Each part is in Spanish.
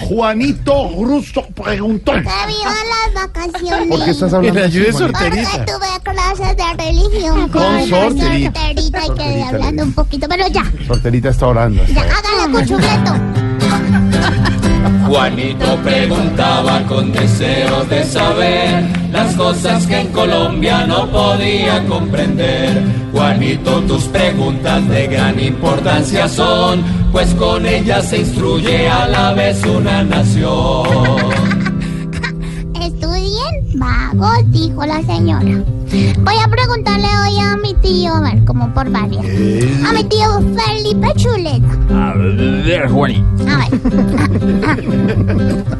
Juanito Russo preguntó. Que vivan las vacaciones. ¿Por qué estás hablando? así, Juanito? Porque sorterita. tuve clases de religión con la sorterita. sorterita y quedé Sorterita, hablando un poquito, pero ya, Sorterita está orando. ya hágale con chuleto. Juanito preguntaba con deseos de saber las cosas que en Colombia no podía comprender. Juanito, tus preguntas de gran importancia son, pues con ellas se instruye a la vez una nación. Estudien vagos, dijo la señora. Voy a preguntarle hoy a mi tío, a ver, como por varias. A mi tío Felipe Chuleta. Ver, Juanito. A ver.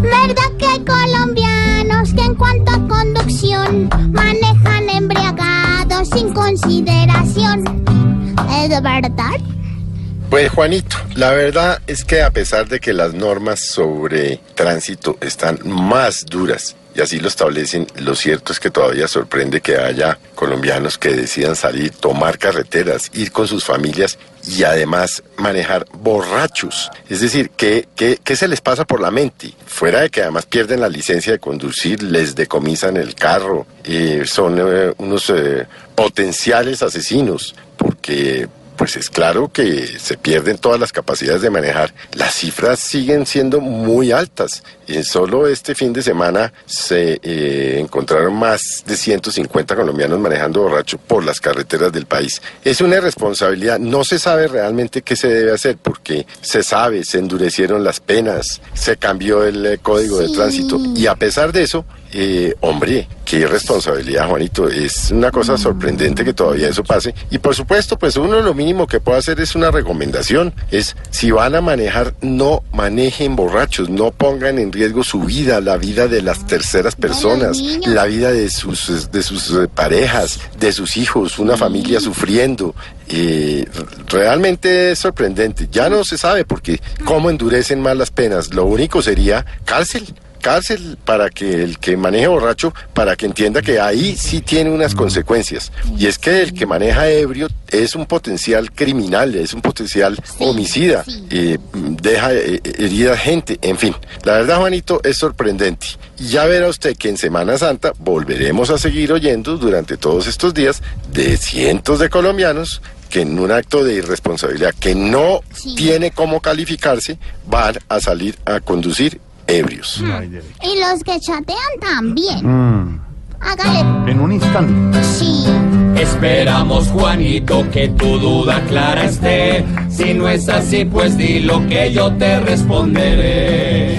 ¿Verdad que hay colombianos que en cuanto a conducción manejan embriagados sin consideración? ¿Es verdad? Pues Juanito, la verdad es que a pesar de que las normas sobre tránsito están más duras, y así lo establecen, lo cierto es que todavía sorprende que haya colombianos que decidan salir, tomar carreteras, ir con sus familias y además manejar borrachos. Es decir, ¿qué, qué, qué se les pasa por la mente? Fuera de que además pierden la licencia de conducir, les decomisan el carro, eh, son eh, unos eh, potenciales asesinos, porque pues es claro que se pierden todas las capacidades de manejar. Las cifras siguen siendo muy altas. Y solo este fin de semana se eh, encontraron más de 150 colombianos manejando borracho por las carreteras del país. Es una irresponsabilidad. No se sabe realmente qué se debe hacer porque se sabe, se endurecieron las penas, se cambió el eh, código de tránsito. Y a pesar de eso, eh, hombre, qué irresponsabilidad, Juanito. Es una cosa sorprendente que todavía eso pase. Y por supuesto, pues uno lo mínimo que puede hacer es una recomendación. Es si van a manejar, no manejen borrachos, no pongan en riesgo su vida, la vida de las terceras personas, la vida de sus, de sus eh, parejas, de sus hijos, una familia sufriendo. Eh, realmente es sorprendente. Ya no se sabe porque cómo endurecen más las penas. Lo único sería cárcel cárcel para que el que maneje borracho, para que entienda que ahí sí tiene unas consecuencias. Y es que el que maneja ebrio es un potencial criminal, es un potencial homicida, eh, deja eh, herida gente, en fin. La verdad, Juanito, es sorprendente. Y ya verá usted que en Semana Santa volveremos a seguir oyendo durante todos estos días de cientos de colombianos que en un acto de irresponsabilidad que no Sí. tiene cómo calificarse, van a salir a conducir ebrios. Derecho. Y los que chatean también. Mm, Hágale. en un instante. Sí. Esperamos, Juanito, que tu duda clara esté. Si no es así, pues di lo que yo te responderé.